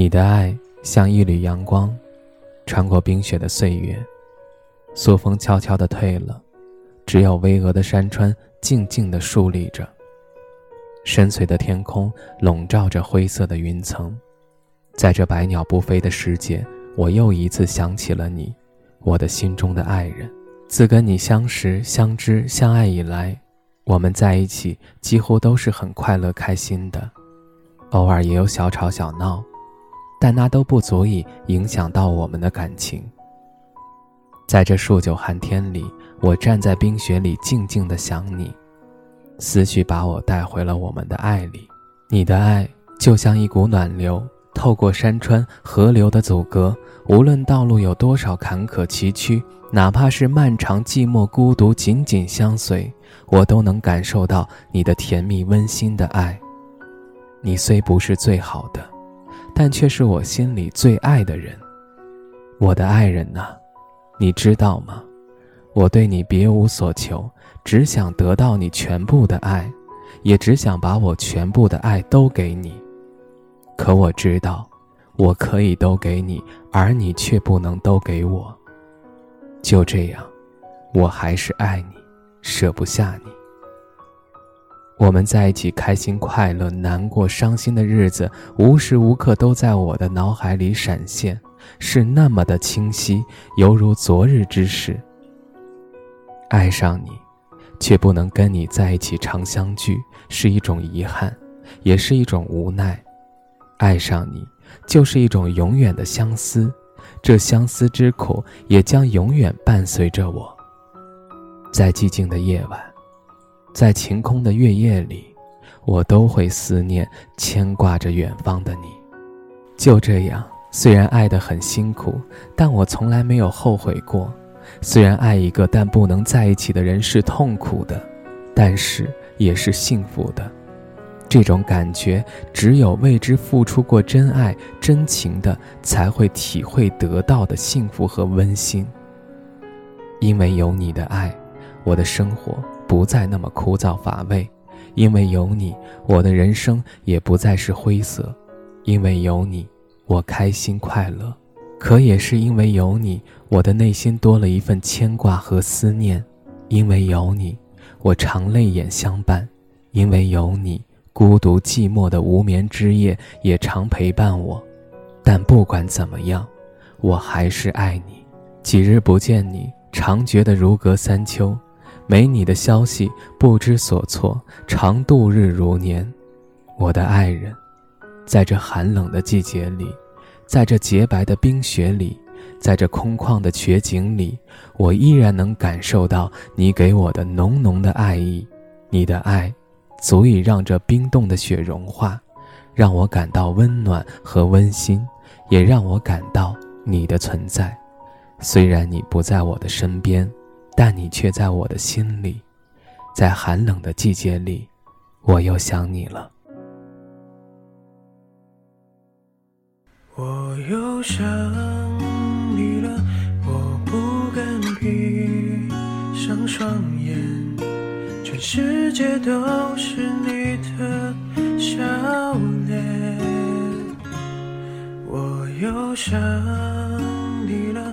你的爱像一缕阳光，穿过冰雪的岁月，苏风悄悄地退了，只有巍峨的山川静静地竖立着。深邃的天空笼罩着灰色的云层，在这百鸟不飞的世界，我又一次想起了你，我的心中的爱人。自跟你相识、相知、相爱以来，我们在一起几乎都是很快乐、开心的，偶尔也有小吵小闹。但那都不足以影响到我们的感情。在这数九寒天里，我站在冰雪里，静静的想你，思绪把我带回了我们的爱里。你的爱就像一股暖流，透过山川河流的阻隔，无论道路有多少坎坷崎岖，哪怕是漫长寂寞孤独，紧紧相随，我都能感受到你的甜蜜温馨的爱。你虽不是最好的。但却是我心里最爱的人，我的爱人呐，你知道吗？我对你别无所求，只想得到你全部的爱，也只想把我全部的爱都给你。可我知道，我可以都给你，而你却不能都给我。就这样，我还是爱你，舍不下你。我们在一起，开心、快乐、难过、伤心的日子，无时无刻都在我的脑海里闪现，是那么的清晰，犹如昨日之事。爱上你，却不能跟你在一起常相聚，是一种遗憾，也是一种无奈。爱上你，就是一种永远的相思，这相思之苦，也将永远伴随着我，在寂静的夜晚。在晴空的月夜里，我都会思念、牵挂着远方的你。就这样，虽然爱得很辛苦，但我从来没有后悔过。虽然爱一个但不能在一起的人是痛苦的，但是也是幸福的。这种感觉，只有为之付出过真爱、真情的，才会体会得到的幸福和温馨。因为有你的爱，我的生活。不再那么枯燥乏味，因为有你，我的人生也不再是灰色。因为有你，我开心快乐。可也是因为有你，我的内心多了一份牵挂和思念。因为有你，我常泪眼相伴。因为有你，孤独寂寞的无眠之夜也常陪伴我。但不管怎么样，我还是爱你。几日不见你，常觉得如隔三秋。没你的消息，不知所措，常度日如年。我的爱人，在这寒冷的季节里，在这洁白的冰雪里，在这空旷的雪景里，我依然能感受到你给我的浓浓的爱意。你的爱，足以让这冰冻的雪融化，让我感到温暖和温馨，也让我感到你的存在。虽然你不在我的身边。但你却在我的心里，在寒冷的季节里，我又想你了。我又想你了，我不敢闭上双眼，全世界都是你的笑脸。我又想你了。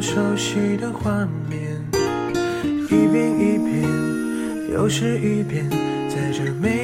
熟悉的画面，一遍一遍，又是一遍，在这没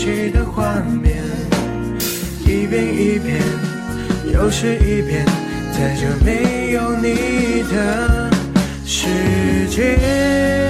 起的画面，一遍一遍，又是一遍，在这没有你的世界。